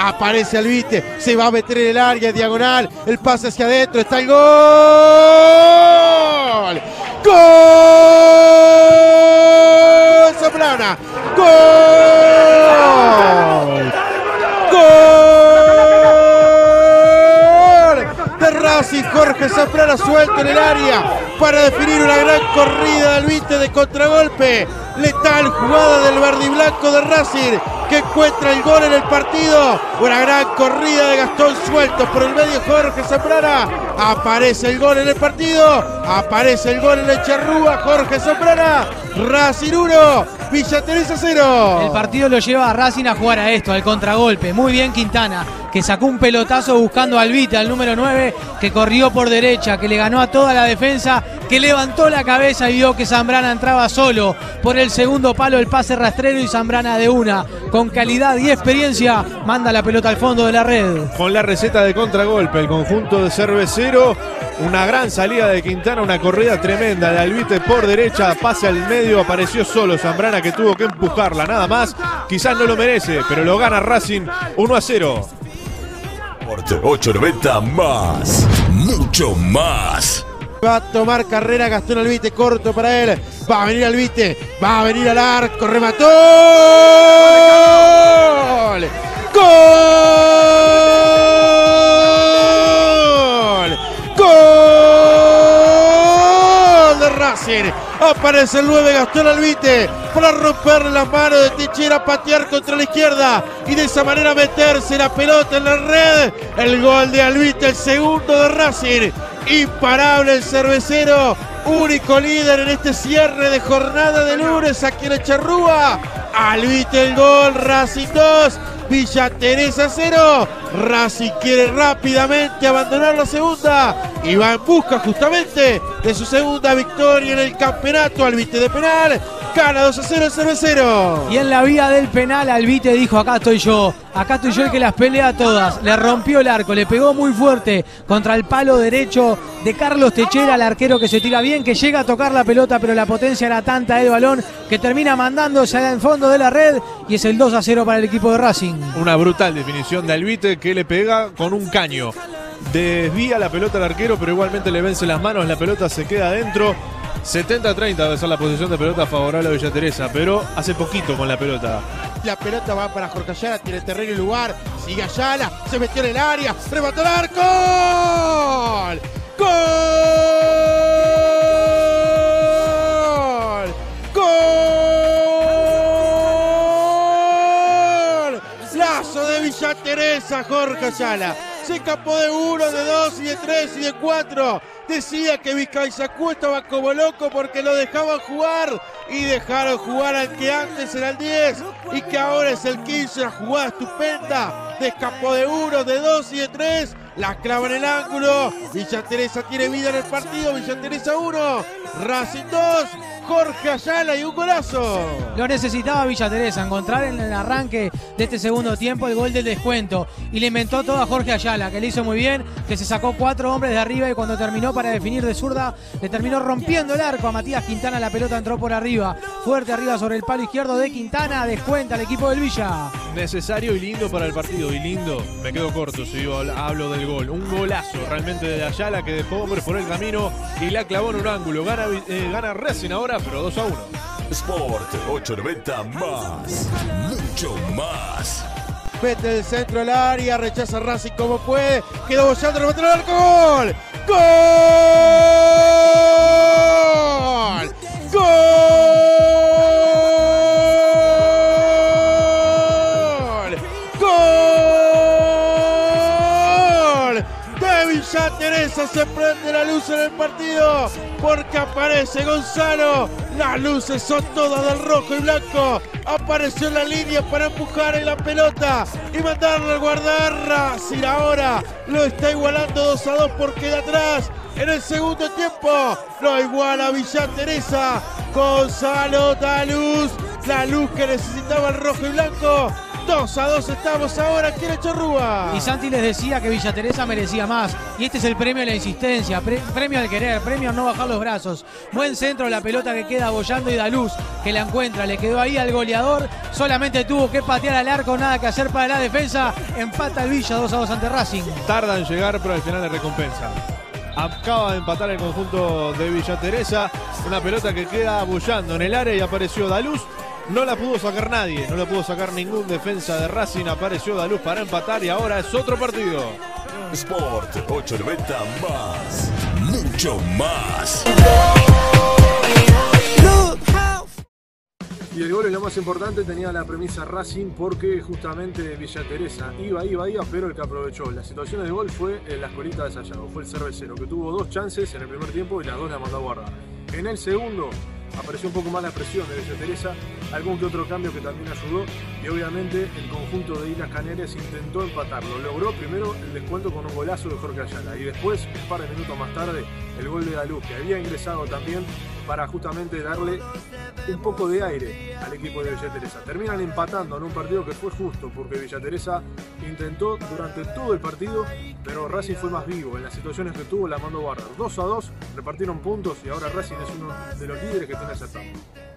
Aparece Albite. Se va a meter en el área diagonal. El pase hacia adentro. Está el gol. ¡Gol! Zambrana. ¡Gol! ¡Gol! De Racing, Jorge Zambrana suelto en el área para definir una gran corrida de Albite de contragolpe. Letal jugada del verde blanco de Racing que encuentra el gol en el partido. Una gran corrida de Gastón suelto por el medio Jorge Zambrana. Aparece el gol en el partido. Aparece el gol en el charrúa Jorge Zambrana. Racing 1, Villa Teresa 0. El partido lo lleva a Racing a jugar a esto, al contragolpe. Muy bien Quintana, que sacó un pelotazo buscando al Vita, al número 9, que corrió por derecha, que le ganó a toda la defensa, que levantó la cabeza y vio que Zambrana entraba solo por el segundo palo, el pase rastrero y Zambrana de una. Con calidad y experiencia, manda la pelota al fondo de la red. Con la receta de contragolpe, el conjunto de cervecero. Una gran salida de Quintana, una corrida tremenda de Albite por derecha, pase al medio, apareció solo Zambrana que tuvo que empujarla, nada más. Quizás no lo merece, pero lo gana Racing 1 a 0. Sport 890 más, mucho más. Va a tomar carrera Gastón Albite, corto para él. Va a venir Albite, va a venir al arco, remató. ¡Gol! ¡Gol! Aparece el 9 Gastón Albite para romperle la mano de Tichera, patear contra la izquierda y de esa manera meterse la pelota en la red. El gol de Albite, el segundo de Racing. Imparable el cervecero, único líder en este cierre de jornada de lunes aquí en Echarrúa. Albite el gol, Racing 2, Villa Teresa 0. Racing quiere rápidamente abandonar la segunda y va en busca justamente de su segunda victoria en el campeonato. Albite de penal, gana 2 a 0 el cervecero. Y en la vía del penal, Albite dijo: Acá estoy yo, acá estoy yo el que las pelea todas. Le rompió el arco, le pegó muy fuerte contra el palo derecho de Carlos Techera, el arquero que se tira bien, que llega a tocar la pelota, pero la potencia era tanta del balón que termina mandándose al fondo de la red y es el 2 a 0 para el equipo de Racing. Una brutal definición de Albite que le pega con un caño. Desvía la pelota al arquero, pero igualmente le vence las manos, la pelota se queda adentro. 70-30 debe ser la posición de pelota favorable a Villa Teresa, pero hace poquito con la pelota. La pelota va para Jorge Ayala, tiene terreno y lugar. Sigue Ayala, se metió en el área, remató el arco. ¡Gol! ¡Gol! ¡Gol! Lazo de Villa Teresa, Jorge Ayala. Se escapó de uno, de dos y de tres y de cuatro. Decía que Vizcaizacú estaba como loco porque lo dejaban jugar y dejaron jugar al que antes era el 10 y que ahora es el 15. Una jugada estupenda. Se escapó de uno, de dos y de tres. La clava en el ángulo. Villa Teresa tiene vida en el partido. Villa Teresa 1, Racing 2. Jorge Ayala y un golazo. Lo necesitaba Villa Teresa, encontrar en el arranque de este segundo tiempo el gol del descuento. Y le inventó todo a Jorge Ayala, que le hizo muy bien, que se sacó cuatro hombres de arriba y cuando terminó para definir de zurda, le terminó rompiendo el arco a Matías Quintana. La pelota entró por arriba, fuerte arriba sobre el palo izquierdo de Quintana. Descuenta el equipo del Villa. Necesario y lindo para el partido. Y lindo, me quedo corto si yo hablo del gol. Un golazo realmente de Ayala que dejó hombres por el camino y la clavó en un ángulo. Gana, eh, gana Racing ahora, pero 2 a 1. Sport 890 más, mucho más. Mete el centro al área, rechaza Racing como puede. Quedó bollando, remató el arco. ¡Gol! ¡Gol! ¡Gol! Teresa se prende la luz en el partido porque aparece Gonzalo. Las luces son todas del rojo y blanco. Apareció en la línea para empujar en la pelota y mandarla al guardar. Racing ahora lo está igualando 2 a 2 porque de atrás en el segundo tiempo lo iguala Villa Teresa. Gonzalo da luz, la luz que necesitaba el rojo y blanco 2 a 2 estamos ahora aquí en Chorrúa. Y Santi les decía que Villa Teresa merecía más. Y este es el premio a la insistencia, pre- premio al querer, premio a no bajar los brazos. Buen centro, la pelota que queda bollando y da luz, que la encuentra. Le quedó ahí al goleador. Solamente tuvo que patear al arco, nada que hacer para la defensa. Empata el Villa 2 a 2 ante Racing. Tarda en llegar, pero al final le recompensa. Acaba de empatar el conjunto de Villa Teresa. Una pelota que queda bullando en el área y apareció Daluz. No la pudo sacar nadie, no la pudo sacar ningún defensa de Racing. Apareció Daluz para empatar y ahora es otro partido. Sport 890 más. Mucho más. Y el gol es lo más importante, tenía la premisa Racing porque justamente Villa Teresa iba, iba, iba, pero el que aprovechó las situaciones de gol fue en la escolita de Sayago, fue el cervecero, que tuvo dos chances en el primer tiempo y las dos las mandó a guardar. En el segundo apareció un poco más la presión de Villa Teresa, algún que otro cambio que también ayudó y obviamente el conjunto de Islas Canarias intentó empatarlo. Logró primero el descuento con un golazo de Jorge Ayala y después, un par de minutos más tarde, el gol de Daluz, que había ingresado también para justamente darle un poco de aire al equipo de Villa Teresa. Terminan empatando en un partido que fue justo porque Villa Teresa intentó durante todo el partido, pero Racing fue más vivo. En las situaciones que tuvo la mandó guardar. 2 a 2, repartieron puntos y ahora Racing es uno de los líderes que tiene etapa.